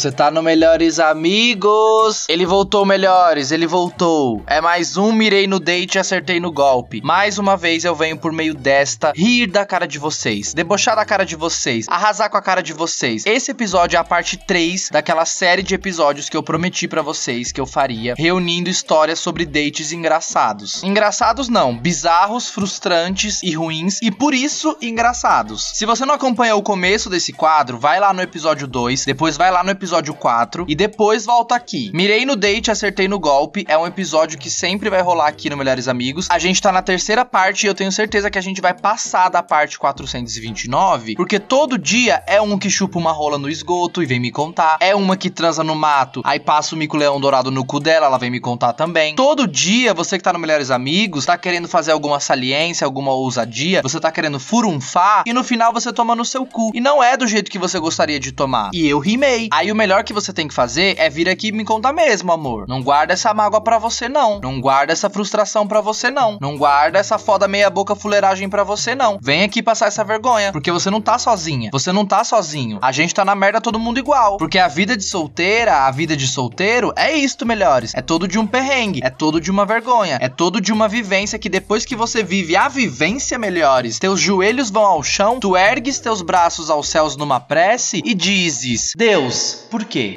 você tá no Melhores Amigos. Ele voltou, melhores, ele voltou. É mais um mirei no date e acertei no golpe. Mais uma vez eu venho por meio desta rir da cara de vocês, debochar da cara de vocês, arrasar com a cara de vocês. Esse episódio é a parte 3 daquela série de episódios que eu prometi para vocês que eu faria, reunindo histórias sobre dates engraçados. Engraçados não, bizarros, frustrantes e ruins e por isso engraçados. Se você não acompanhou o começo desse quadro, vai lá no episódio 2, depois vai lá no episódio 4 e depois volta aqui. Mirei no date, acertei no golpe. É um episódio que sempre vai rolar aqui no Melhores Amigos. A gente tá na terceira parte e eu tenho certeza que a gente vai passar da parte 429, porque todo dia é um que chupa uma rola no esgoto e vem me contar. É uma que transa no mato, aí passa o mico-leão dourado no cu dela, ela vem me contar também. Todo dia, você que tá no Melhores Amigos, tá querendo fazer alguma saliência, alguma ousadia, você tá querendo furunfar e no final você toma no seu cu. E não é do jeito que você gostaria de tomar. E eu rimei. Aí o melhor que você tem que fazer é vir aqui e me contar mesmo, amor. Não guarda essa mágoa pra você, não. Não guarda essa frustração pra você, não. Não guarda essa foda meia-boca fuleiragem pra você, não. Vem aqui passar essa vergonha. Porque você não tá sozinha. Você não tá sozinho. A gente tá na merda todo mundo igual. Porque a vida de solteira, a vida de solteiro, é isto, melhores. É todo de um perrengue. É todo de uma vergonha. É todo de uma vivência que depois que você vive a vivência, melhores, teus joelhos vão ao chão, tu ergues teus braços aos céus numa prece e dizes: Deus, por quê?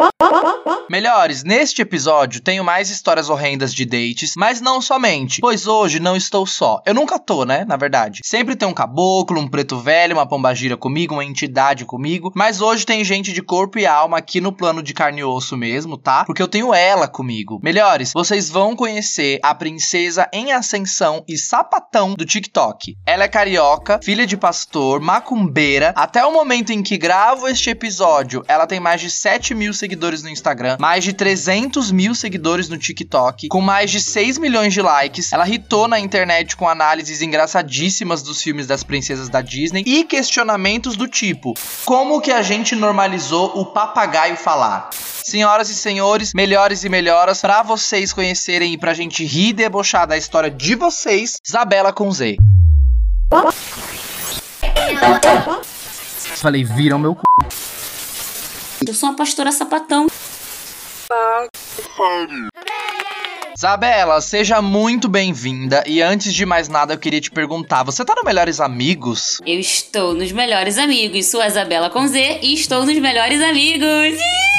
Melhores, neste episódio tenho mais histórias horrendas de dates, mas não somente, pois hoje não estou só. Eu nunca tô, né? Na verdade. Sempre tem um caboclo, um preto velho, uma pombagira comigo, uma entidade comigo, mas hoje tem gente de corpo e alma aqui no plano de carne e osso mesmo, tá? Porque eu tenho ela comigo. Melhores, vocês vão conhecer a princesa em ascensão e sapatão do TikTok. Ela é carioca, filha de pastor, macumbeira. Até o momento em que gravo este episódio, ela tem mais de 7 mil seguidores no Instagram, mais de 300 mil seguidores no TikTok, com mais de 6 milhões de likes. Ela hitou na internet com análises engraçadíssimas dos filmes das princesas da Disney e questionamentos do tipo: como que a gente normalizou o papagaio falar? Senhoras e senhores, melhores e melhoras, para vocês conhecerem e pra gente rir e debochar da história de vocês, Isabela com Z. Falei, viram meu c... Eu sou uma pastora sapatão. Isabela, seja muito bem-vinda. E antes de mais nada, eu queria te perguntar: você tá no Melhores Amigos? Eu estou nos melhores amigos. Sou a Isabela com Z e estou nos melhores amigos. Ih!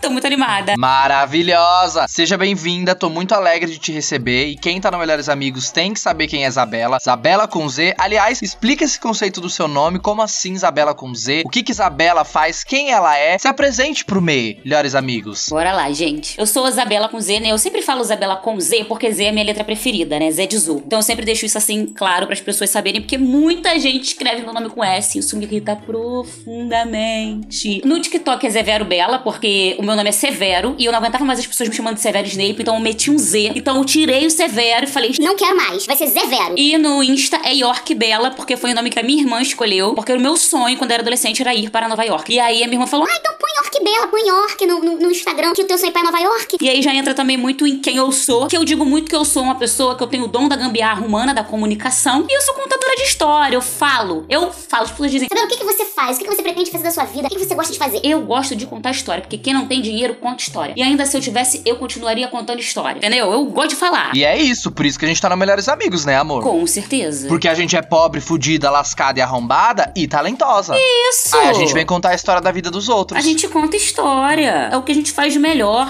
Tô muito animada. Maravilhosa! Seja bem-vinda, tô muito alegre de te receber. E quem tá no Melhores Amigos tem que saber quem é Isabela. Isabela com Z. Aliás, explica esse conceito do seu nome. Como assim Isabela com Z? O que que Isabela faz? Quem ela é? Se apresente pro Melhores Amigos. Bora lá, gente. Eu sou a Isabela com Z, né? Eu sempre falo Isabela com Z porque Z é a minha letra preferida, né? Z de Zu. Então eu sempre deixo isso assim claro para as pessoas saberem, porque muita gente escreve meu nome com S. Isso me irrita profundamente. No TikTok é Zé Vero Bela, porque o meu nome é Severo e eu não aguentava mais as pessoas me chamando de Severo Snape, então eu meti um Z. Então eu tirei o Severo e falei, Não quero mais, vai ser Zevero. E no Insta é York Bela, porque foi o nome que a minha irmã escolheu, porque o meu sonho quando eu era adolescente era ir para Nova York. E aí a minha irmã falou, Ah, então põe York Bela, põe York no, no, no Instagram, que o teu sonho é pra Nova York. E aí já entra também muito em quem eu sou, que eu digo muito que eu sou uma pessoa que eu tenho o dom da gambiarra humana, da comunicação, e eu sou contadora de história, eu falo. Eu falo, as pessoas dizem, Isabela, o que, que você faz? O que, que você pretende fazer da sua vida? O que, que você gosta de fazer? eu gosto de contar história, porque quem não tem dinheiro conta história. E ainda se eu tivesse, eu continuaria contando história, entendeu? Eu gosto de falar. E é isso, por isso que a gente tá no Melhores Amigos, né, amor? Com certeza. Porque a gente é pobre, fudida, lascada e arrombada e talentosa. Isso! Aí a gente vem contar a história da vida dos outros. A gente conta história. É o que a gente faz de melhor.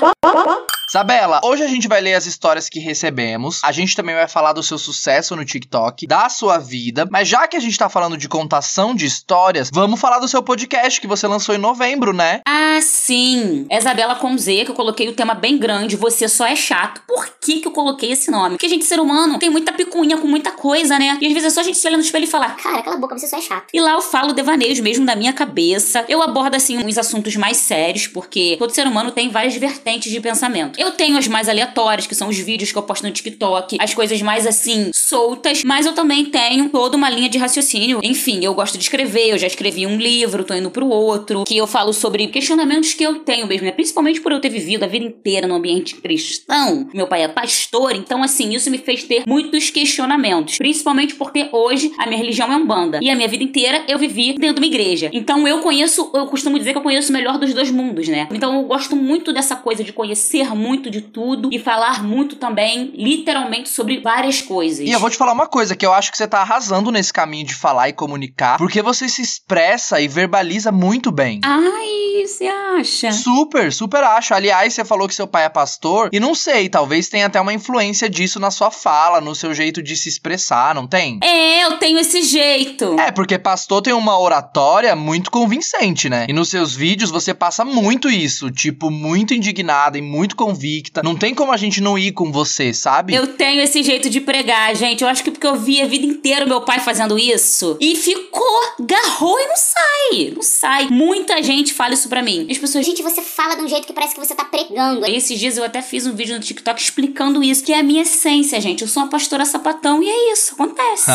Isabela, hoje a gente vai ler as histórias que recebemos. A gente também vai falar do seu sucesso no TikTok, da sua vida. Mas já que a gente tá falando de contação de histórias, vamos falar do seu podcast que você lançou em novembro, né? Ah, sim. É Isabela com Z, que eu coloquei o tema bem grande. Você só é chato. Por que, que eu coloquei esse nome? Porque a gente, ser humano, tem muita picunha com muita coisa, né? E às vezes é só a gente se olhar no espelho e falar. Cara, cala a boca, você só é chato. E lá eu falo devaneios mesmo da minha cabeça. Eu abordo, assim, uns assuntos mais sérios, porque todo ser humano tem várias vertentes de pensamento. Eu tenho as mais aleatórias, que são os vídeos que eu posto no TikTok, as coisas mais assim, soltas, mas eu também tenho toda uma linha de raciocínio. Enfim, eu gosto de escrever, eu já escrevi um livro, tô indo pro outro, que eu falo sobre questionamentos que eu tenho mesmo, né? Principalmente por eu ter vivido a vida inteira no ambiente cristão. Meu pai é pastor, então assim, isso me fez ter muitos questionamentos. Principalmente porque hoje a minha religião é um banda. E a minha vida inteira eu vivi dentro de uma igreja. Então eu conheço, eu costumo dizer que eu conheço o melhor dos dois mundos, né? Então eu gosto muito dessa coisa de conhecer muito de tudo e falar muito também, literalmente, sobre várias coisas. E eu vou te falar uma coisa, que eu acho que você tá arrasando nesse caminho de falar e comunicar, porque você se expressa e verbaliza muito bem. Ai, você acha? Super, super acho. Aliás, você falou que seu pai é pastor, e não sei, talvez tenha até uma influência disso na sua fala, no seu jeito de se expressar, não tem? É, eu tenho esse jeito. É, porque pastor tem uma oratória muito convincente, né? E nos seus vídeos você passa muito isso, tipo, muito indignada e muito convicta. Não tem como a gente não ir com você, sabe? Eu tenho esse jeito de pregar, gente. Eu acho que porque eu vi a vida inteira meu pai fazendo isso e ficou, garrou e não sai. Não sai. Muita gente fala isso pra mim. As pessoas. Gente, você fala de um jeito que parece que você tá pregando. Esses dias eu até fiz um vídeo no TikTok explicando isso, que é a minha essência, gente. Eu sou uma pastora sapatão e é isso, acontece.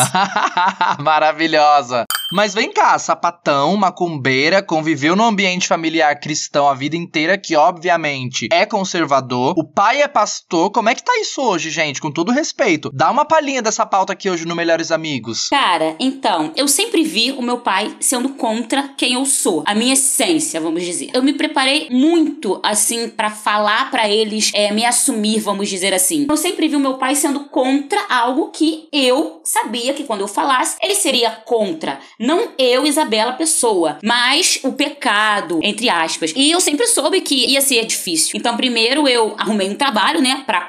Maravilhosa. Mas vem cá, sapatão, macumbeira, conviveu no ambiente familiar cristão a vida inteira, que obviamente é conservador. O pai é pastor. Como é que tá isso hoje, gente? Com todo respeito. Dá uma palhinha dessa pauta aqui hoje no Melhores Amigos. Cara, então, eu sempre vi o meu pai sendo contra quem eu sou, a minha essência, vamos dizer. Eu me preparei muito, assim, para falar para eles, é, me assumir, vamos dizer assim. Eu sempre vi o meu pai sendo contra algo que eu sabia que quando eu falasse, ele seria contra. Não eu, Isabela, pessoa, mas o pecado, entre aspas. E eu sempre soube que ia ser difícil. Então, primeiro eu arrumei um trabalho, né, pra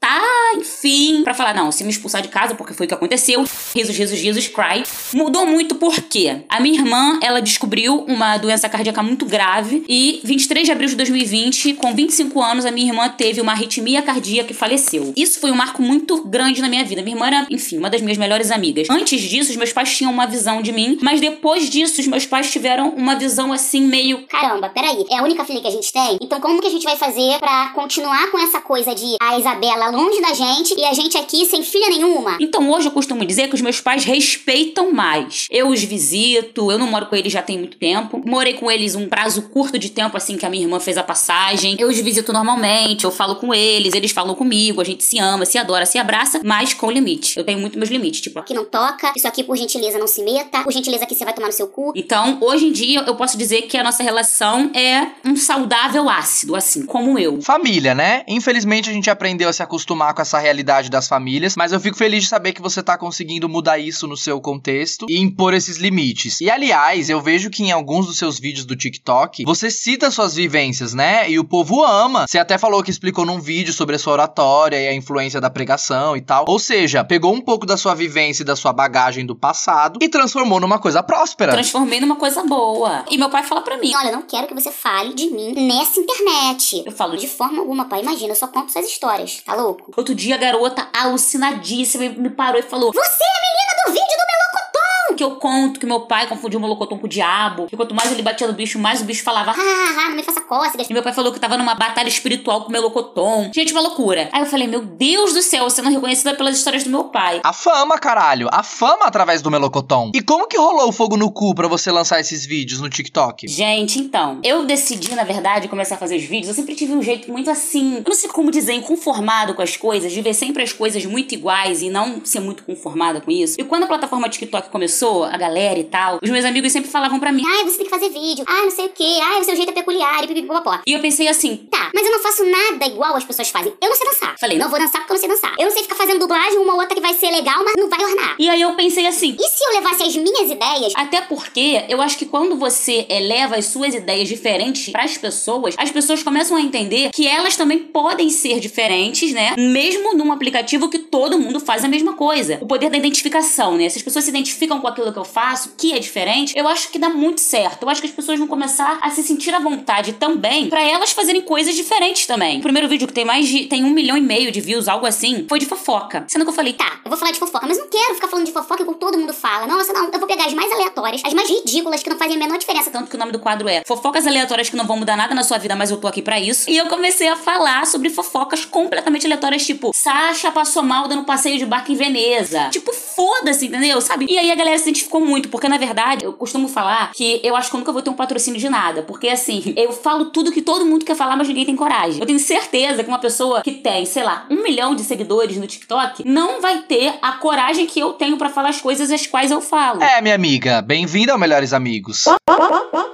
contar, enfim, pra falar, não, se me expulsar de casa, porque foi o que aconteceu, risos, risos, risos, cry. Mudou muito porque a minha irmã, ela descobriu uma doença cardíaca muito grave e 23 de abril de 2020, com 25 anos, a minha irmã teve uma arritmia cardíaca e faleceu. Isso foi um marco muito grande na minha vida. Minha irmã era, enfim, uma das minhas melhores amigas. Antes disso, os meus pais tinham uma visão de mim, mas depois disso, os meus pais tiveram uma visão assim meio. Caramba, peraí, é a única filha que a gente tem? Então como que a gente vai fazer pra continuar com essa coisa de a Isabela longe da gente e a gente aqui sem filha nenhuma? Então hoje eu costumo dizer que os meus pais respeitam mais. Eu os visito, eu não moro com eles já tem muito tempo. Morei com eles um prazo curto de tempo, assim, que a minha irmã fez a passagem. Eu os visito normalmente, eu falo com eles, eles falam comigo, a gente se ama, se adora, se abraça, mas com limite. Eu tenho muito meus limites, tipo. Aqui não toca, isso aqui por gentileza não se meta, por gentileza aqui você vai tomar no seu cu. Então, hoje em dia, eu posso dizer que a nossa relação é um saudável ácido, assim, como eu. Família, né? Infelizmente a gente aprendeu a se acostumar com essa realidade das famílias, mas eu fico feliz de saber que você tá conseguindo mudar isso no seu contexto e impor esses limites. E aliás, eu vejo que em alguns dos seus vídeos do TikTok, você cita suas vivências, né? E o povo ama. Você até falou que explicou num vídeo sobre a sua oratória e a influência da pregação e tal. Ou seja, pegou um pouco da sua vivência e da sua bagagem do passado e transformou numa coisa próspera. Transformei numa coisa boa. E meu pai fala pra mim. Olha, não quero que você fale de mim nessa internet. Eu falo De forma alguma, pai. Imagina, eu só conto essas histórias. Tá louco? Outro dia a garota alucinadíssima me parou e falou: Você é a menina do vídeo do Melocotão! Que eu conto que meu pai confundiu o melocotão com o diabo. E quanto mais ele batia no bicho, mais o bicho falava. Ah, ah, não me faça cócegas. E meu pai falou que tava numa batalha espiritual com o melocotão. Gente, uma loucura. Aí eu falei, meu Deus do céu, sendo reconhecida pelas histórias do meu pai. A fama, caralho. A fama através do Melocoton. E como que rolou o fogo no cu pra você lançar esses vídeos no TikTok? Gente, então, eu decidi, na verdade, começar a fazer os vídeos. Eu sempre tive um jeito muito assim, eu não sei como dizer, inconformado com as coisas, de ver sempre as coisas muito iguais e não ser muito conformada com isso. E quando a plataforma TikTok começou, a galera e tal, os meus amigos sempre falavam pra mim. Ai, você tem que fazer vídeo. Ai, não sei o quê. Ai, o seu jeito é peculiar e pipipopopó. E eu pensei assim, Tá, mas eu não faço nada igual as pessoas fazem. Eu não sei dançar. Falei, não vou dançar porque eu não sei dançar. Eu não sei ficar fazendo dublagem uma ou outra que vai ser legal, mas não vai ornar. E aí eu pensei assim, E se eu levasse as minhas ideias? Até porque eu acho que quando você eleva as suas ideias diferentes para as pessoas, as pessoas começam a entender que elas também podem ser diferentes, né? Mesmo num aplicativo que todo mundo faz a mesma coisa. O poder da identificação, né? Se as pessoas se identificam com aquilo que eu faço, que é diferente, eu acho que dá muito certo. Eu acho que as pessoas vão começar a se sentir à vontade também para elas fazerem coisas diferentes também. O primeiro vídeo que tem mais de. tem um milhão e meio de views, algo assim, foi de fofoca. Sendo que eu falei, Tá, eu vou falar de fofoca, mas não quero ficar falando de fofoca igual todo mundo fala. Nossa, não, eu vou pegar as mais aleatórias, as mais ridículas, que não fazem a menor diferença. tanto que o nome do quadro é Fofocas Aleatórias que não vão mudar nada na sua vida, mas eu tô aqui pra isso. E eu comecei a falar sobre fofocas completamente aleatórias, tipo, Sasha passou mal dando passeio de barco em Veneza. Tipo, foda-se, entendeu? Sabe? E aí a galera se identificou muito, porque na verdade, eu costumo falar que eu acho que eu nunca vou ter um patrocínio de nada. Porque assim, eu falo tudo que todo mundo quer falar, mas ninguém tem coragem. Eu tenho certeza que uma pessoa que tem, sei lá, um milhão de seguidores no TikTok não vai ter a coragem que eu tenho pra falar as coisas as quais eu falo. É, minha amiga, bem-vinda ao Melhores Amigos.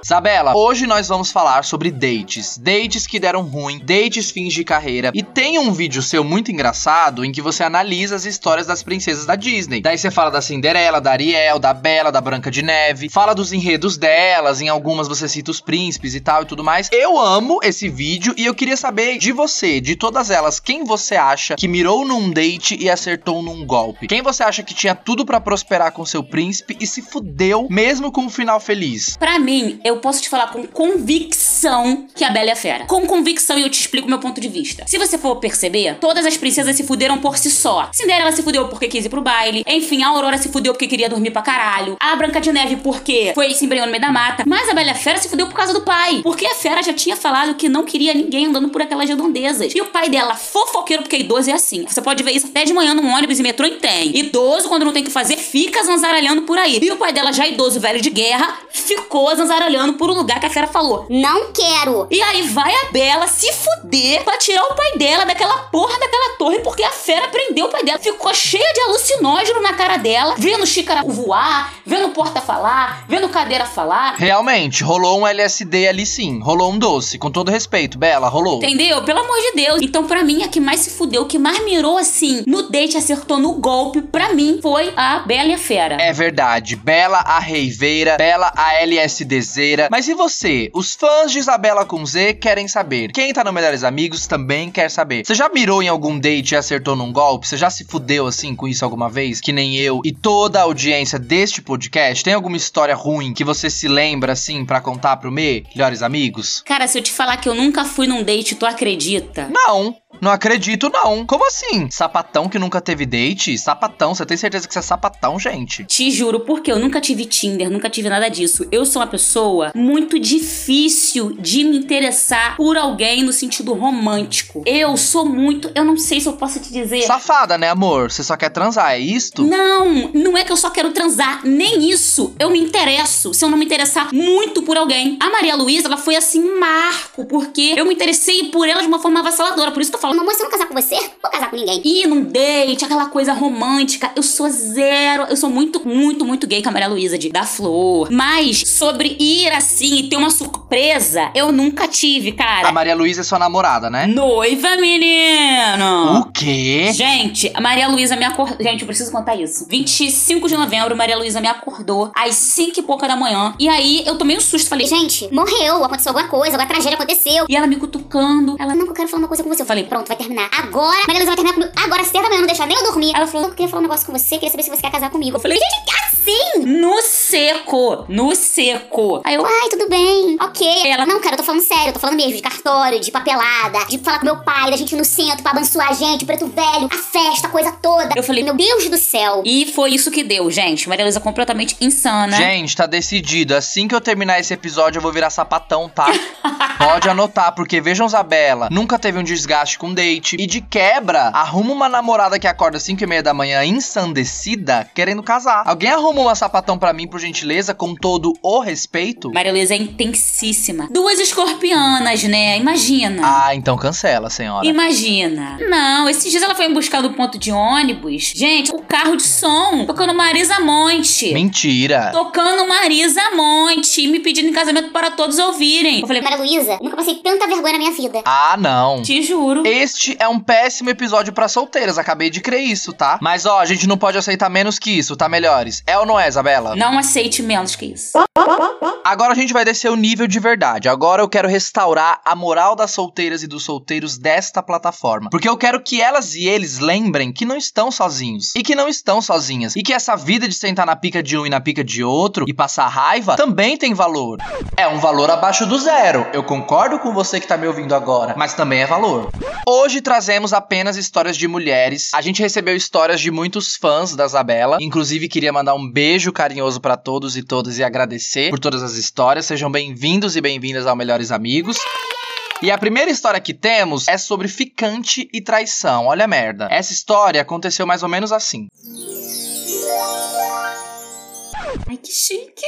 Isabela, hoje nós vamos falar sobre dates. Dates que deram ruim, dates fins de carreira. E tem um vídeo seu muito engraçado em que você analisa as histórias das princesas da Disney. Daí você fala da Cinderela, da Ariel, da Bela, da Branca de Neve. Fala dos enredos delas, em algumas você cita os príncipes e tal e tudo mais. Eu amo esse vídeo e eu queria saber de você, de todas elas, quem você acha que mirou num date e acertou num golpe? Quem você acha que tinha tudo pra prosperar com seu príncipe e se fudeu mesmo com um final feliz? Pra mim, eu posso te falar com convicção que a Bela é fera. Com convicção, e eu te explico meu ponto de vista. Se você for perceber, todas as princesas se fuderam por si só. Cinderela se fudeu porque quis ir pro baile. Enfim, a Aurora se fudeu porque queria dormir pra caralho. A Branca de Neve porque foi se embrenhou no meio da mata. Mas a Bela Fera se fudeu por causa do pai. Porque a Fera já tinha falado que não queria ninguém andando por aquelas redondezas. E o pai dela, fofoqueiro, porque idoso é assim. Você pode ver isso até de manhã no ônibus e metrô e tem. Idoso, quando não tem o que fazer, fica zanzaralhando por aí. E o pai dela, já idoso, velho de guerra, ficou zanzaralhando por um lugar que a Fera falou. Não quero. E aí vai a Bela se fuder pra tirar o pai dela daquela porra daquela torre, porque a fera prendeu o pai dela. Ficou cheia de alucinógeno na cara dela, vendo xícara voar, vendo porta falar, vendo cadeira falar. Realmente, rolou um LSD ali sim. Rolou um doce. Com todo respeito, Bela, rolou. Entendeu? Pelo amor de Deus. Então, pra mim, a que mais se fudeu, que mais mirou assim no date, acertou no golpe, pra mim, foi a Bela e a Fera. É verdade, Bela a reiveira, Bela a LSDzeira. Mas e você? Os fãs de Isabela com Z querem saber. Quem tá no Melhores Amigos também quer saber. Você já mirou em algum date e acertou num golpe? Você já se fudeu assim com isso alguma vez? Que nem eu e toda a audiência deste podcast? Tem alguma história ruim que você se lembra assim pra contar pro Me, Melhores Amigos? Cara, se eu te falar que eu nunca fui num date, tu acredita? Não. Não acredito, não. Como assim? Sapatão que nunca teve date? Sapatão, você tem certeza que você é sapatão, gente? Te juro, porque eu nunca tive Tinder, nunca tive nada disso. Eu sou uma pessoa muito difícil de me interessar por alguém no sentido romântico. Eu sou muito. Eu não sei se eu posso te dizer. Safada, né, amor? Você só quer transar, é isto? Não, não é que eu só quero transar, nem isso. Eu me interesso se eu não me interessar muito por alguém. A Maria Luísa, ela foi assim, marco, porque eu me interessei por ela de uma forma avassaladora. Por isso que eu falo, Mamãe, se eu não casar com você, vou casar com ninguém. ir num date, aquela coisa romântica. Eu sou zero. Eu sou muito, muito, muito gay com a Maria Luísa de dar flor. Mas sobre ir assim e ter uma surpresa, eu nunca tive, cara. A Maria Luísa é sua namorada, né? Noiva, menino! O quê? Gente, a Maria Luísa me acordou. Gente, eu preciso contar isso. 25 de novembro, Maria Luísa me acordou às 5 e pouca da manhã. E aí eu tomei um susto. Falei, Gente, morreu, aconteceu alguma coisa, alguma tragédia aconteceu. e ela me cutucando. Ela, Não, eu quero falar uma coisa com você. eu falei, Pronto, vai terminar. Agora, Maria Luísa vai terminar comigo. Agora, cedo da manhã, não deixar nem eu dormir. Ela falou, eu queria falar um negócio com você, queria saber se você quer casar comigo. Eu falei, gente, assim? no seco, no seco. Aí eu, Ai, tudo bem, ok. Ela- não, cara, eu tô falando sério, eu tô falando mesmo de cartório, de papelada, de falar com meu pai, da gente ir no centro pra abençoar a gente, o preto velho, a festa, a coisa toda. Eu falei, meu Deus do céu. E foi isso que deu, gente. Maria Luísa completamente insana. Gente, tá decidido. Assim que eu terminar esse episódio, eu vou virar sapatão, tá? Pode anotar, porque vejam, Isabela, nunca teve um desgaste com date. E de quebra, arruma uma namorada que acorda às 5 e meia da manhã ensandecida, querendo casar. Alguém arruma uma sapatão pra mim, por gentileza, com todo o respeito? Maria Luísa é intensíssima. Duas escorpianas, né? Imagina. Ah, então cancela, senhora. Imagina. Não, esses dias ela foi me buscar do ponto de ônibus. Gente, o carro de som tocando Marisa Monte. Mentira. Tocando Marisa Monte e me pedindo em casamento para todos ouvirem. Eu falei, Maria Luísa, nunca passei tanta vergonha na minha vida. Ah, não. te juro. Este é um péssimo episódio pra solteiras, acabei de crer isso, tá? Mas ó, a gente não pode aceitar menos que isso, tá, melhores? É ou não é, Isabela? Não aceite menos que isso. Agora a gente vai descer o nível de verdade. Agora eu quero restaurar a moral das solteiras e dos solteiros desta plataforma. Porque eu quero que elas e eles lembrem que não estão sozinhos. E que não estão sozinhas. E que essa vida de sentar na pica de um e na pica de outro e passar raiva também tem valor. É um valor abaixo do zero. Eu concordo com você que tá me ouvindo agora, mas também é valor. Hoje trazemos apenas histórias de mulheres. A gente recebeu histórias de muitos fãs da Isabela. Inclusive, queria mandar um beijo carinhoso para todos e todas e agradecer por todas as histórias. Sejam bem-vindos e bem-vindas ao Melhores Amigos. E a primeira história que temos é sobre ficante e traição. Olha a merda. Essa história aconteceu mais ou menos assim. Ai, que chique.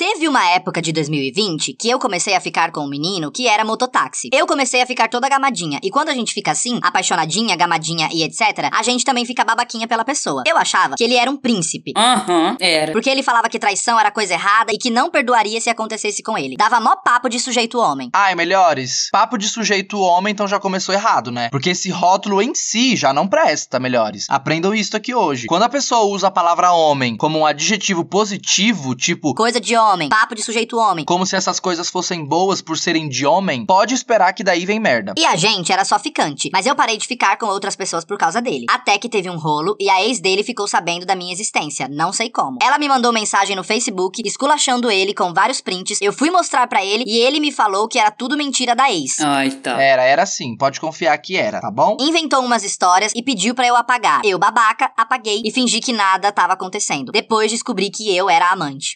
Teve uma época de 2020 que eu comecei a ficar com um menino que era mototáxi. Eu comecei a ficar toda gamadinha. E quando a gente fica assim, apaixonadinha, gamadinha e etc., a gente também fica babaquinha pela pessoa. Eu achava que ele era um príncipe. Aham, era. Porque ele falava que traição era coisa errada e que não perdoaria se acontecesse com ele. Dava mó papo de sujeito homem. Ai, melhores. Papo de sujeito homem, então já começou errado, né? Porque esse rótulo em si já não presta, melhores. Aprendam isso aqui hoje. Quando a pessoa usa a palavra homem como um adjetivo positivo, tipo Coisa de homem, papo de sujeito homem. como se essas coisas fossem boas por serem de homem, pode esperar que daí vem merda. E a gente era só ficante, mas eu parei de ficar com outras pessoas por causa dele. Até que teve um rolo e a ex dele ficou sabendo da minha existência, não sei como. Ela me mandou mensagem no Facebook, esculachando ele com vários prints. Eu fui mostrar pra ele e ele me falou que era tudo mentira da ex. Ai, tá. Era, era assim, pode confiar que era, tá bom? Inventou umas histórias e pediu pra eu apagar. Eu, babaca, apaguei e fingi que nada tava acontecendo. Depois descobri que eu era a amante.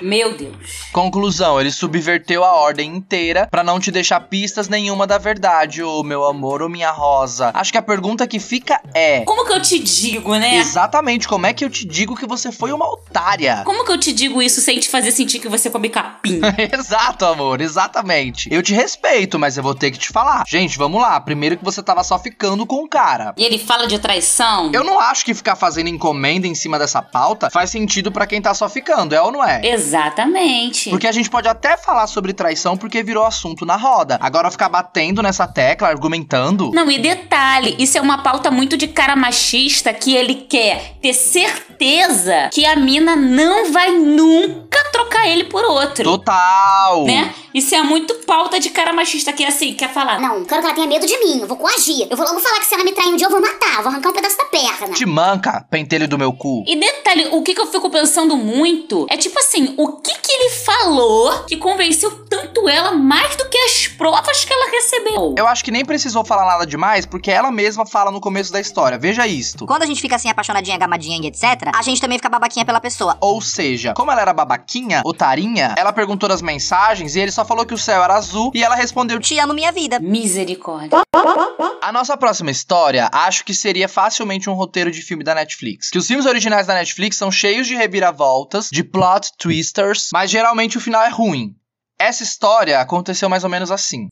Meu Deus. Conclusão, ele subverteu a ordem inteira pra não te deixar pistas nenhuma da verdade, ô meu amor, ô minha rosa. Acho que a pergunta que fica é: Como que eu te digo, né? exatamente como é que eu te digo que você foi uma otária? Como que eu te digo isso sem te fazer sentir que você come capim? Exato, amor, exatamente. Eu te respeito, mas eu vou ter que te falar. Gente, vamos lá. Primeiro que você tava só ficando com o cara. e ele fala de traição? Eu não acho que ficar fazendo encomenda em cima dessa pauta faz sentido pra quem tá só ficando, é ou não é? Exatamente. Porque a gente pode até falar sobre traição porque virou assunto na roda. Agora ficar batendo nessa tecla, argumentando. Não, e detalhe, isso é uma pauta muito de cara machista que ele quer ter certeza que a mina não vai nunca trocar ele por outro. Total! Né? Isso é muito pauta de cara machista que é assim, quer falar. Não, quero que ela tenha medo de mim. Eu vou coagir. Eu vou logo falar que se ela me trair um dia, eu vou matar. Vou arrancar um pedaço da perna. Te manca, pentelho do meu cu. E detalhe, o que, que eu fico pensando muito é tipo assim, o que que ele falou que convenceu tanto ela mais do que as provas que ela recebeu? Eu acho que nem precisou falar nada demais, porque ela mesma fala no começo da história. Veja isto. Quando a gente fica assim apaixonadinha, gamadinha e etc., a gente também fica babaquinha pela pessoa. Ou seja, como ela era babaquinha, otarinha, ela perguntou nas mensagens e ele só falou que o céu era azul e ela respondeu: Te amo minha vida. Misericórdia. A nossa próxima história, acho que seria facilmente um roteiro de filme da Netflix. Que os filmes originais da Netflix são cheios de reviravoltas, de plot twisters, mas geralmente o final é ruim. Essa história aconteceu mais ou menos assim.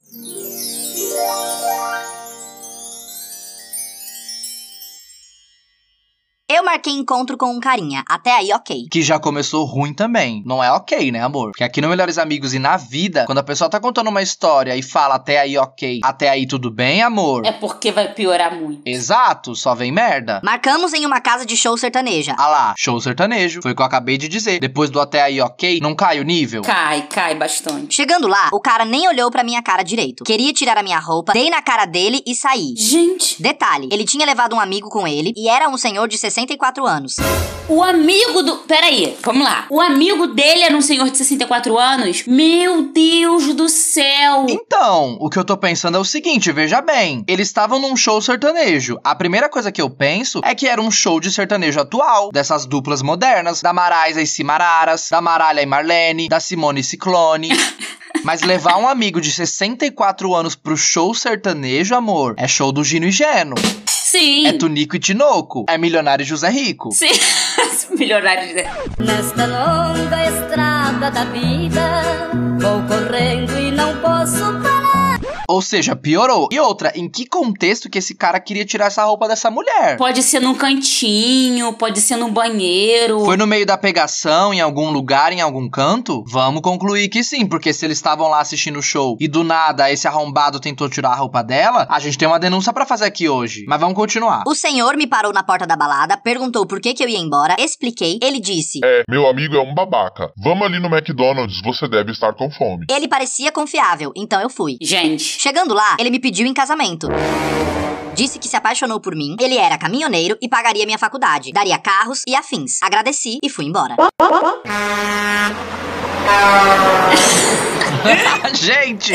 Eu marquei encontro com um carinha. Até aí, ok. Que já começou ruim também. Não é ok, né, amor? Porque aqui no Melhores Amigos e na vida, quando a pessoa tá contando uma história e fala até aí ok, até aí tudo bem, amor? É porque vai piorar muito. Exato, só vem merda. Marcamos em uma casa de show sertaneja. Ah lá, show sertanejo. Foi o que eu acabei de dizer. Depois do até aí ok, não cai o nível? Cai, cai bastante. Chegando lá, o cara nem olhou pra minha cara direito. Queria tirar a minha roupa, dei na cara dele e saí. Gente, Detalhe, ele tinha levado um amigo com ele e era um senhor de 64 anos. o amigo do. Peraí, vamos lá. O amigo dele era um senhor de 64 anos? Meu Deus do céu! Então, o que eu tô pensando é o seguinte, veja bem. Eles estavam num show sertanejo. A primeira coisa que eu penso é que era um show de sertanejo atual, dessas duplas modernas, da Maraisa e Cimararas, da Maralha e Marlene, da Simone e Ciclone. Mas levar um amigo de 64 anos pro show sertanejo, amor, é show do Gino e Geno. Sim! É Tunico e Tinoco. É Milionário e José Rico. Sim! Milionários. né? Nesta longa estrada da vida, vou correndo e não posso parar. Ou seja, piorou. E outra, em que contexto que esse cara queria tirar essa roupa dessa mulher? Pode ser num cantinho, pode ser num banheiro. Foi no meio da pegação, em algum lugar, em algum canto? Vamos concluir que sim, porque se eles estavam lá assistindo o show e do nada esse arrombado tentou tirar a roupa dela, a gente tem uma denúncia pra fazer aqui hoje. Mas vamos continuar. O senhor me parou na porta da balada, perguntou por que, que eu ia embora, expliquei. Ele disse: É, meu amigo é um babaca. Vamos ali no McDonald's, você deve estar com fome. Ele parecia confiável, então eu fui. Gente, Chegando lá, ele me pediu em casamento. Disse que se apaixonou por mim, ele era caminhoneiro e pagaria minha faculdade, daria carros e afins. Agradeci e fui embora. gente,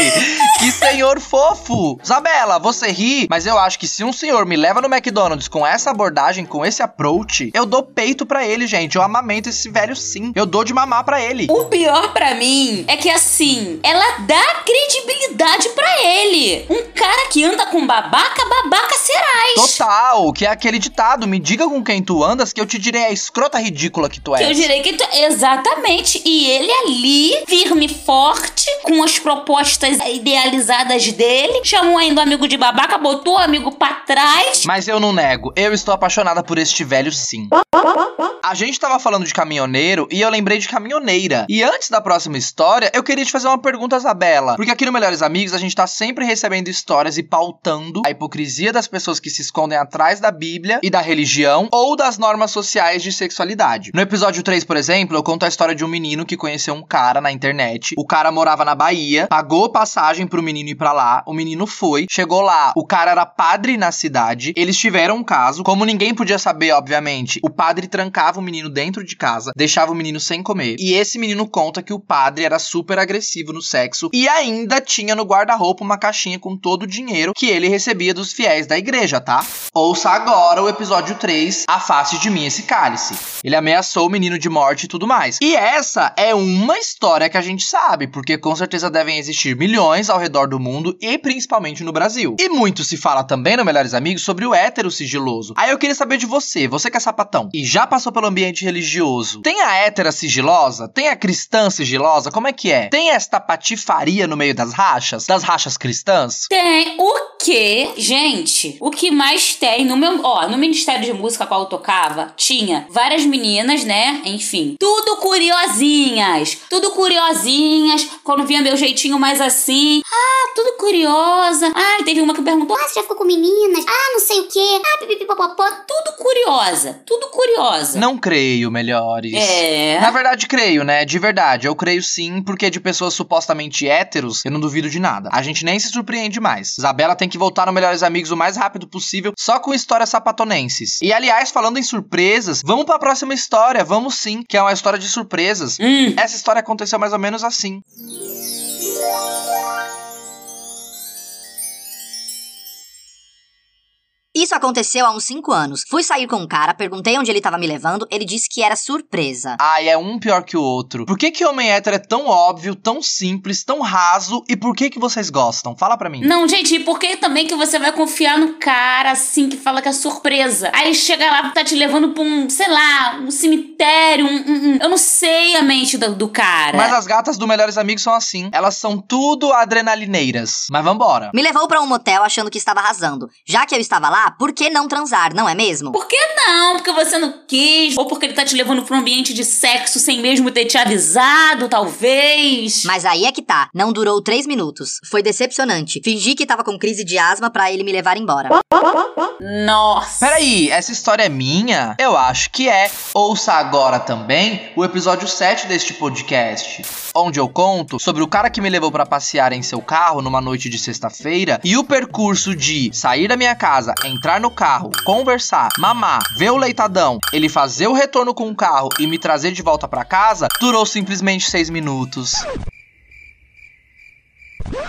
que senhor fofo. Isabela, você ri, mas eu acho que se um senhor me leva no McDonald's com essa abordagem, com esse approach, eu dou peito pra ele, gente. Eu amamento esse velho sim. Eu dou de mamar pra ele. o pior pra mim é que assim, ela dá credibilidade pra ele. Um cara que anda com babaca, babaca serás. Total, que é aquele ditado: me diga com quem tu andas, que eu te direi a escrota ridícula que tu Que eu és. direi que tu... Exatamente. E ele ali, firme e forte, com as propostas idealizadas dele, chamou ainda o amigo de babaca, botou o amigo pra trás. Mas eu não nego, eu estou apaixonada por este velho sim. A gente tava falando de caminhoneiro e eu lembrei de caminhoneira. E antes da próxima história, eu queria te fazer uma pergunta, Isabela. Porque aqui no Melhores Amigos a gente tá sempre recebendo histórias e pautando a hipocrisia das pessoas que se escondem atrás da Bíblia e da religião ou das normas sociais de sexualidade. No episódio 3, por exemplo, eu conto a história de um menino que conheceu um cara na internet. O cara morava Bahia, pagou passagem pro menino ir pra lá. O menino foi, chegou lá, o cara era padre na cidade. Eles tiveram um caso, como ninguém podia saber, obviamente. O padre trancava o menino dentro de casa, deixava o menino sem comer. E esse menino conta que o padre era super agressivo no sexo e ainda tinha no guarda-roupa uma caixinha com todo o dinheiro que ele recebia dos fiéis da igreja, tá? Ouça agora o episódio 3, Afaste de mim esse cálice. Ele ameaçou o menino de morte e tudo mais. E essa é uma história que a gente sabe, porque com certeza devem existir milhões ao redor do mundo e principalmente no Brasil. E muito se fala também no Melhores Amigos sobre o hétero sigiloso. Aí eu queria saber de você, você que é sapatão e já passou pelo ambiente religioso. Tem a hétera sigilosa? Tem a cristã sigilosa? Como é que é? Tem esta patifaria no meio das rachas? Das rachas cristãs? Tem o que, gente, o que mais tem no meu, ó, no Ministério de Música qual eu tocava, tinha várias meninas, né? Enfim, tudo curiosinhas, tudo curiosinhas. Quando vinha meu jeitinho mais assim, ah, tudo curiosa. Ah, teve uma que perguntou, Ah, você já ficou com meninas? Ah, não sei o quê. Ah, pipipipopopó. tudo curiosa, tudo curiosa. Não creio, melhores. É. Na verdade, creio, né? De verdade. Eu creio sim, porque de pessoas supostamente héteros, eu não duvido de nada. A gente nem se surpreende mais. Isabela tem que voltar no Melhores Amigos o mais rápido possível, só com histórias sapatonenses. E aliás, falando em surpresas, vamos pra próxima história. Vamos sim, que é uma história de surpresas. Hum, Essa história aconteceu mais ou menos assim. Música Isso aconteceu há uns 5 anos. Fui sair com um cara, perguntei onde ele tava me levando, ele disse que era surpresa. Ai, é um pior que o outro. Por que que homem hétero é tão óbvio, tão simples, tão raso e por que que vocês gostam? Fala pra mim. Não, gente, e por que também que você vai confiar no cara assim que fala que é surpresa? Aí chega lá, tá te levando pra um, sei lá, um cemitério, um, um- um- eu não sei a mente do, do cara. Mas as gatas do Melhores Amigos são assim. Elas são tudo adrenalineiras. Mas vambora. Me levou pra um motel achando que estava arrasando. Já que eu estava lá, por que não transar, não é mesmo? Por que não? Porque você não quis? Ou porque ele tá te levando pra um ambiente de sexo sem mesmo ter te avisado, talvez? Mas aí é que tá, não durou 3 minutos. Foi decepcionante. Fingi que tava com crise de asma pra ele me levar embora. Nossa. Peraí, essa história é minha? Eu acho que é. Ouça agora também o episódio 7 deste podcast, onde eu conto sobre o cara que me levou pra passear em seu carro numa noite de sexta-feira e o percurso de sair da minha casa, entrar no carro, conversar, mamar, ver o leitadão, ele fazer o retorno com o carro e me trazer de volta pra casa durou simplesmente 6 minutos.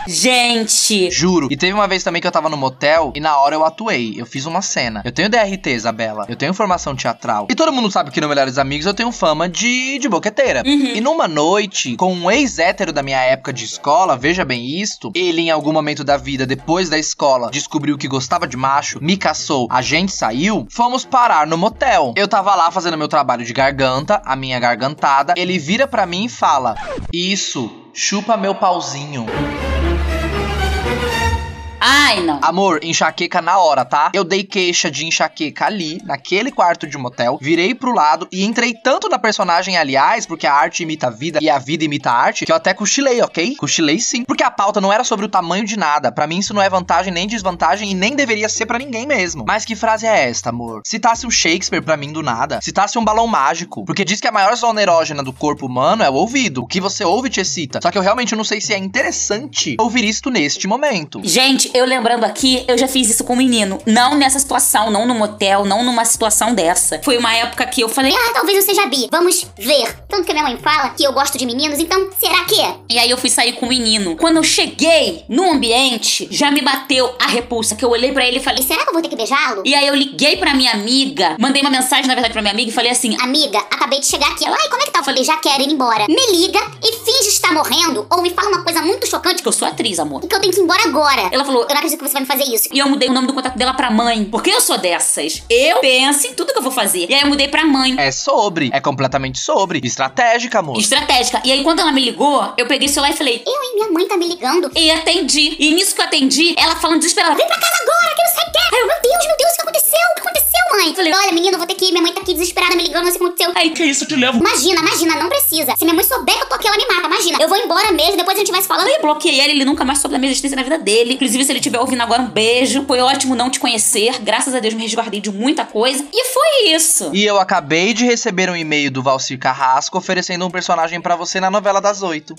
Gente. Juro. E teve uma vez também que eu tava no motel e na hora eu atuei. Eu fiz uma cena. Eu tenho DRT, Isabela. Eu tenho formação teatral. E todo mundo sabe que no Melhores Amigos eu tenho fama de, de boqueteira. E numa noite, com um ex-hétero da minha época de escola, veja bem isto, ele em algum momento da vida, depois da escola, descobriu que gostava de macho, me caçou, a gente saiu, fomos parar no motel. Eu tava lá fazendo meu trabalho de garganta, a minha gargantada. Ele vira pra mim e fala: Isso, chupa meu pauzinho. Ai, não. Amor, enxaqueca na hora, tá? Eu dei queixa de enxaqueca ali, naquele quarto de motel, virei pro lado e entrei tanto na personagem, aliás, porque a arte imita a vida e a vida imita a arte, que eu até cochilei, ok? Cochilei sim. Porque a pauta não era sobre o tamanho de nada. Pra mim, isso não é vantagem nem desvantagem e nem deveria ser pra ninguém mesmo. Mas que frase é esta, amor? Citasse um Shakespeare pra mim do nada. Citasse um balão mágico. Porque diz que a maior zona erógena do corpo humano é o ouvido. O que você ouve te excita. Só que eu realmente não sei se é interessante ouvir isto neste momento. Gente, eu lembrando aqui, eu já fiz isso com um menino. Não nessa situação, não no motel, não numa situação dessa. Foi uma época que eu falei. Ah, talvez eu seja bi. Vamos ver. Tanto que a minha mãe fala que eu gosto de meninos, então será que é? E aí eu fui sair com o menino. Quando eu cheguei no ambiente, já me bateu a repulsa, que eu olhei pra ele e E falei. será que eu vou ter que beijá-lo? E aí eu liguei pra minha amiga, mandei uma mensagem, na verdade, pra minha amiga e falei assim: Amiga, acabei de chegar aqui. Ela, ai, como é que tá? Eu falei, já quero ir embora. Me liga e finge estar morrendo ou me fala uma coisa muito chocante que eu sou atriz, amor. e que eu tenho que ir embora agora. Ela falou, Eu não acredito que você vai me fazer isso. E eu mudei o nome do contato dela pra mãe. Porque eu sou dessas. Eu penso em tudo que eu vou fazer. E aí eu mudei pra mãe. É sobre, é completamente sobre. Estratégica, amor. Estratégica. E aí, quando ela me ligou, eu peguei o celular e falei. Eu, hein? Minha mãe tá me ligando. E atendi. E nisso que eu atendi, ela falando desesperada. Vem pra. Casa agora, que não sei o quê. Ai, eu, meu Deus, meu Deus, o que aconteceu? O que aconteceu, mãe? Falei, Olha, menino, eu vou ter que ir. Minha mãe tá aqui desesperada me ligando, não sei o que aconteceu. Aí, que isso, eu te levo. Imagina, imagina, não precisa. Se minha mãe souber que eu tô aqui, ela me mata. Imagina, eu vou embora mesmo, depois a gente vai se falando. Eu bloqueei ele, ele nunca mais soube da minha existência na vida dele. Inclusive, se ele estiver ouvindo agora, um beijo. Foi ótimo não te conhecer. Graças a Deus me resguardei de muita coisa. E foi isso. E eu acabei de receber um e-mail do Valcir Carrasco oferecendo um personagem pra você na novela das oito.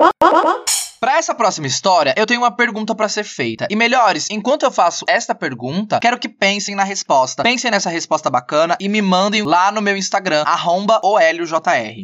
Pra essa próxima história, eu tenho uma pergunta pra ser feita. E melhores, enquanto eu faço esta pergunta, quero que pensem na resposta. Pensem nessa resposta bacana e me mandem lá no meu Instagram, arromba.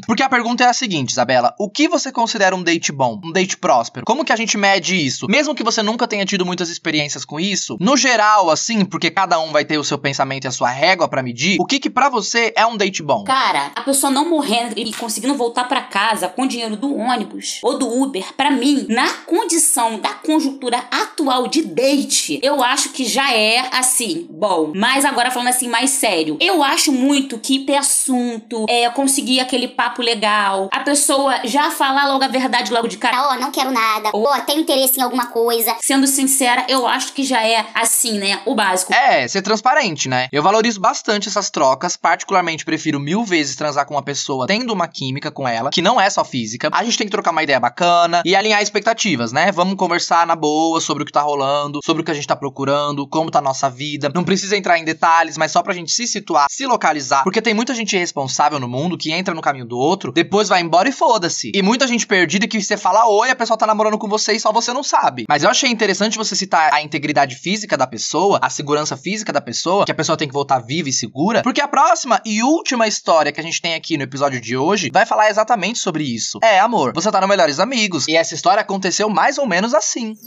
Porque a pergunta é a seguinte, Isabela: o que você considera um date bom? Um date próspero? Como que a gente mede isso? Mesmo que você nunca tenha tido muitas experiências com isso, no geral, assim, porque cada um vai ter o seu pensamento e a sua régua pra medir, o que que pra você é um date bom? Cara, a pessoa não morrendo e conseguindo voltar pra casa com dinheiro do ônibus ou do Uber, pra mim, na condição da conjuntura atual de date, eu acho que já é assim, bom. Mas agora falando assim mais sério, eu acho muito que ter assunto, é conseguir aquele papo legal, a pessoa já falar logo a verdade logo de cara. Ó, não quero nada. Ó, tenho interesse em alguma coisa. Sendo sincera, eu acho que já é assim, né? O básico. É, ser transparente, né? Eu valorizo bastante essas trocas, particularmente prefiro mil vezes transar com uma pessoa tendo uma química com ela, que não é só física. A gente tem que trocar uma ideia bacana e alinhar expectativas, né? Vamos conversar na boa sobre o que tá rolando, sobre o que a gente tá procurando, como tá a nossa vida. Não precisa entrar em detalhes, mas só pra gente se situar, se localizar, porque tem muita gente irresponsável no mundo que entra no caminho do outro, depois vai embora e foda-se. E muita gente perdida que você fala oi, a pessoa tá namorando com você e só você não sabe. Mas eu achei interessante você citar a integridade física da pessoa, a segurança física da pessoa, que a pessoa tem que voltar viva e segura, porque a próxima e última história que a gente tem aqui no episódio de hoje vai falar exatamente sobre isso. É, amor, você tá no Melhores Amigos, e essa história aconteceu mais ou menos assim.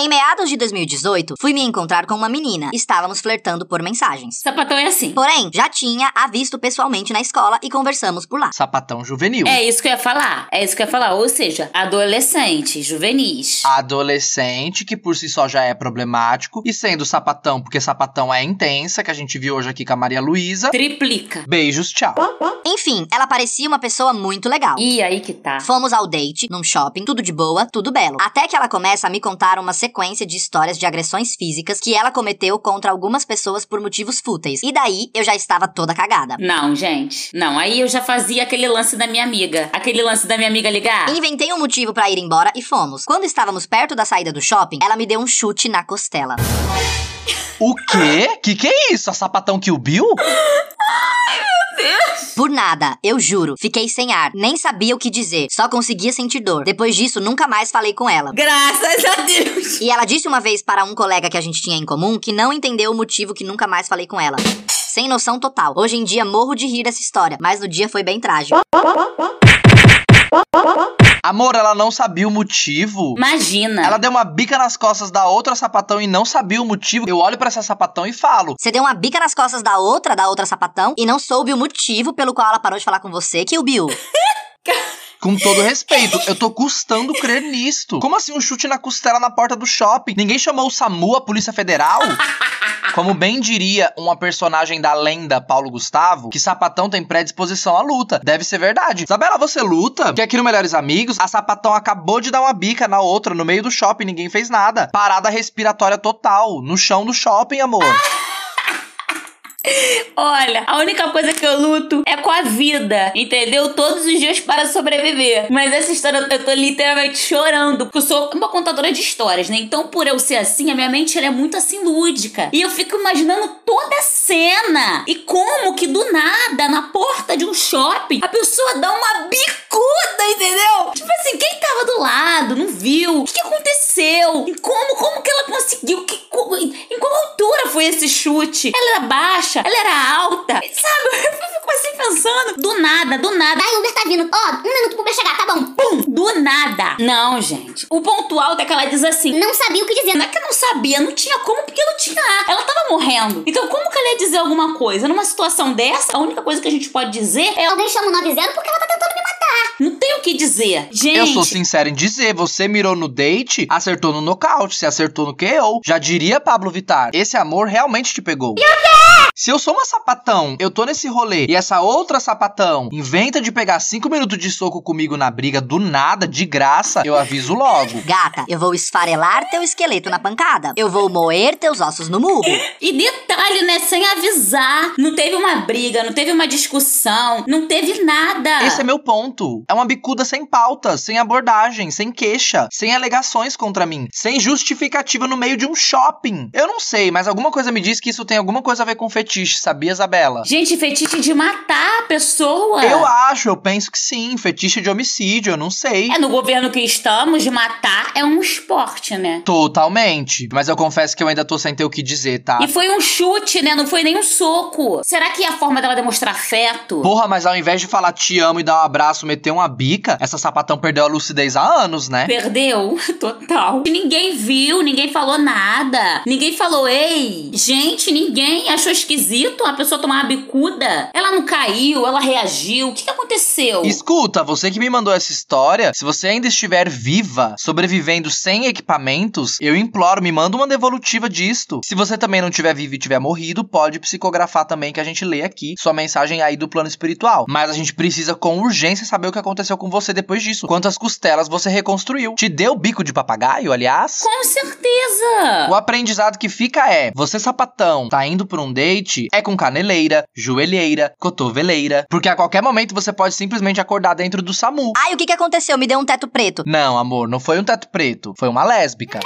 Em meados de 2018, fui me encontrar com uma menina. Estávamos flertando por mensagens. Sapatão é assim. Porém, já tinha a visto pessoalmente na escola e conversamos por lá. Sapatão juvenil. É isso que eu ia falar. É isso que eu ia falar. Ou seja, adolescentes, juvenis. Adolescente, que por si só já é problemático, e sendo sapatão, porque sapatão é intensa, que a gente viu hoje aqui com a Maria Luísa. Triplica. Beijos, tchau. Enfim, ela parecia uma pessoa muito legal. E aí que tá. Fomos ao date, num shopping, tudo de boa, tudo belo. Até que ela começa a me contar uma sequência de histórias de agressões físicas que ela cometeu contra algumas pessoas por motivos fúteis. E daí eu já estava toda cagada. Não, gente. Não, aí eu já fazia aquele lance da minha amiga. Aquele lance da minha amiga ligar. Inventei um motivo pra ir embora e fomos. Quando estávamos perto da saída do shopping, ela me deu um chute na costela. O quê? Que que é isso? A sapatão que o Bill? Por nada, eu juro. Fiquei sem ar, nem sabia o que dizer, só conseguia sentir dor. Depois disso, nunca mais falei com ela. Graças a Deus. E ela disse uma vez para um colega que a gente tinha em comum que não entendeu o motivo que nunca mais falei com ela. Sem noção total. Hoje em dia morro de rir dessa história, mas no dia foi bem trágico. Amor, ela não sabia o motivo. Imagina. Ela deu uma bica nas costas da outra sapatão e não sabia o motivo. Eu olho pra essa sapatão e falo: Você deu uma bica nas costas da outra, da outra sapatão, e não soube o motivo pelo qual ela parou de falar com você, que o Bill. Com todo respeito, eu tô custando crer nisto. Como assim um chute na costela na porta do shopping? Ninguém chamou o SAMU, a Polícia Federal? Como bem diria uma personagem da lenda Paulo Gustavo, que sapatão tem predisposição à luta. Deve ser verdade. Isabela, você luta? Porque aqui no Melhores Amigos, a sapatão acabou de dar uma bica na outra no meio do shopping, ninguém fez nada. Parada respiratória total, no chão do shopping, amor. Olha, a única coisa que eu luto é com a vida, entendeu? Todos os dias para sobreviver. Mas essa história eu tô literalmente chorando, porque eu sou uma contadora de histórias, né? Então, por eu ser assim, a minha mente é muito assim lúdica. E eu fico imaginando toda a cena. E como que do nada, na porta de um shopping, a pessoa dá uma bicuda, entendeu? Tipo assim, quem tava do lado não viu? O que, que aconteceu? E como, como que ela conseguiu? Que, em qual altura foi esse chute? Ela era baixa? Ela era alta? Sabe? Eu fico assim pensando. Do nada, do nada. Ai, o Uber tá vindo. Ó, um minuto pro Uber chegar, tá bom. Pum! Do nada. Não, gente. O ponto alto é que ela diz assim. Não sabia o que dizer. Não é que eu não sabia, não tinha como, porque não tinha ar. Ela tava morrendo. Então, como que ela ia dizer alguma coisa? Numa situação dessa, a única coisa que a gente pode dizer é. Alguém chama o 90 porque ela tá tentando me matar. Não tem o que dizer. Gente. Eu sou sincero em dizer, você mirou no date, acertou no nocaute, se acertou no KO. Já diria Pablo Vittar, esse amor realmente te pegou. E o quê? Se eu sou uma sapatão, eu tô nesse rolê e essa outra sapatão inventa de pegar cinco minutos de soco comigo na briga do nada, de graça, eu aviso logo. Gata, eu vou esfarelar teu esqueleto na pancada. Eu vou moer teus ossos no murro. E detalhe, né? Sem avisar. Não teve uma briga, não teve uma discussão, não teve nada. Esse é meu ponto. É uma bicuda sem pauta, sem abordagem, sem queixa, sem alegações contra mim, sem justificativa no meio de um shopping. Eu não sei, mas alguma coisa me diz que isso tem alguma coisa a ver com fetiche, sabia, Isabela? Gente, fetiche de matar a pessoa. Eu acho, eu penso que sim. Fetiche de homicídio, eu não sei. É, no governo que estamos, de matar é um esporte, né? Totalmente. Mas eu confesso que eu ainda tô sem ter o que dizer, tá? E foi um chute, né? Não foi nem um soco. Será que é a forma dela demonstrar afeto? Porra, mas ao invés de falar te amo e dar um abraço, meter uma bica, essa sapatão perdeu a lucidez há anos, né? Perdeu, total. E ninguém viu, ninguém falou nada. Ninguém falou, ei, gente, ninguém achou esquisito a pessoa tomar uma bicuda. Ela não caiu, ela reagiu. O que, que aconteceu? Escuta, você que me mandou essa história, se você ainda estiver viva, sobrevivendo sem equipamentos, eu imploro, me manda uma devolutiva disto. Se você também não tiver vivo e tiver morrido, pode psicografar também que a gente lê aqui sua mensagem aí do plano espiritual. Mas a gente precisa com urgência saber o que aconteceu com você depois disso. Quantas costelas você reconstruiu? Te deu bico de papagaio, aliás? Com certeza! O aprendizado que fica é: você sapatão, tá indo pra um date, é com caneleira, joelheira, cotoveleira, porque a qualquer momento você pode simplesmente acordar dentro do SAMU. Ai, o que que aconteceu? Me deu um teto preto. Não, amor, não foi um teto preto, foi uma lésbica.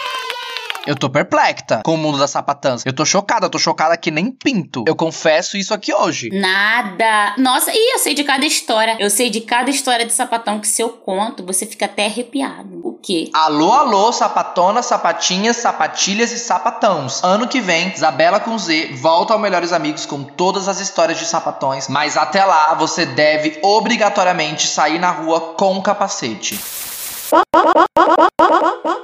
Eu tô perplexa com o mundo das sapatãs. Eu tô chocada, eu tô chocada que nem pinto. Eu confesso isso aqui hoje. Nada. Nossa, e eu sei de cada história. Eu sei de cada história de sapatão que se eu conto, você fica até arrepiado. Quê? Alô, alô, sapatonas, sapatinhas, sapatilhas e sapatãos. Ano que vem, Isabela com Z volta ao Melhores Amigos com todas as histórias de sapatões. Mas até lá, você deve obrigatoriamente sair na rua com capacete.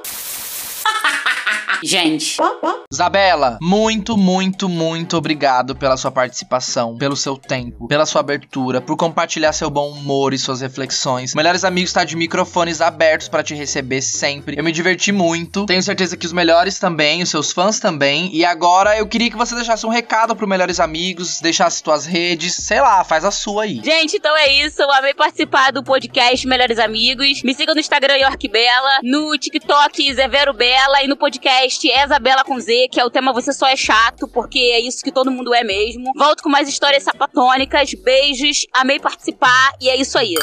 Gente. Isabela, muito, muito, muito obrigado pela sua participação, pelo seu tempo, pela sua abertura, por compartilhar seu bom humor e suas reflexões. Melhores Amigos está de microfones abertos para te receber sempre. Eu me diverti muito. Tenho certeza que os melhores também, os seus fãs também. E agora eu queria que você deixasse um recado pro Melhores Amigos, deixasse tuas redes, sei lá, faz a sua aí. Gente, então é isso. Eu amei participar do podcast Melhores Amigos. Me siga no Instagram York Bela, no TikTok Zé Vero Bela e no podcast é Isabela com Z, que é o tema Você Só é Chato, porque é isso que todo mundo é mesmo. Volto com mais histórias sapatônicas. Beijos, amei participar e é isso aí.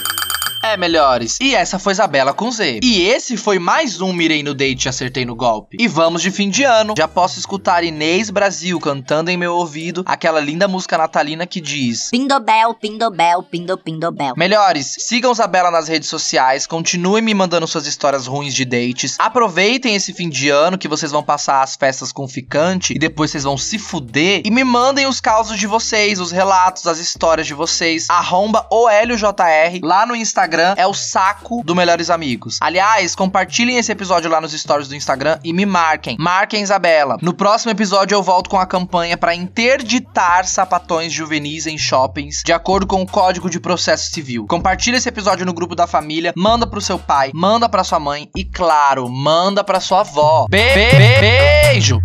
É, melhores. E essa foi Isabela com Z. E esse foi mais um Mirei no Date e Acertei no Golpe. E vamos de fim de ano. Já posso escutar Inês Brasil cantando em meu ouvido aquela linda música natalina que diz: Pindobel, pindobel, pindo, pindobel. Melhores, sigam Isabela nas redes sociais, continuem me mandando suas histórias ruins de dates. Aproveitem esse fim de ano que vocês vão passar as festas com ficante e depois vocês vão se fuder. E me mandem os causos de vocês, os relatos, as histórias de vocês. Arromba OLJR lá no Instagram Instagram é o saco do Melhores Amigos. Aliás, compartilhem esse episódio lá nos stories do Instagram e me marquem. Marquem Isabela. No próximo episódio eu volto com a campanha para interditar sapatões juvenis em shoppings, de acordo com o Código de Processo Civil. Compartilhe esse episódio no grupo da família, manda pro seu pai, manda pra sua mãe e, claro, manda pra sua avó. Be be beijo!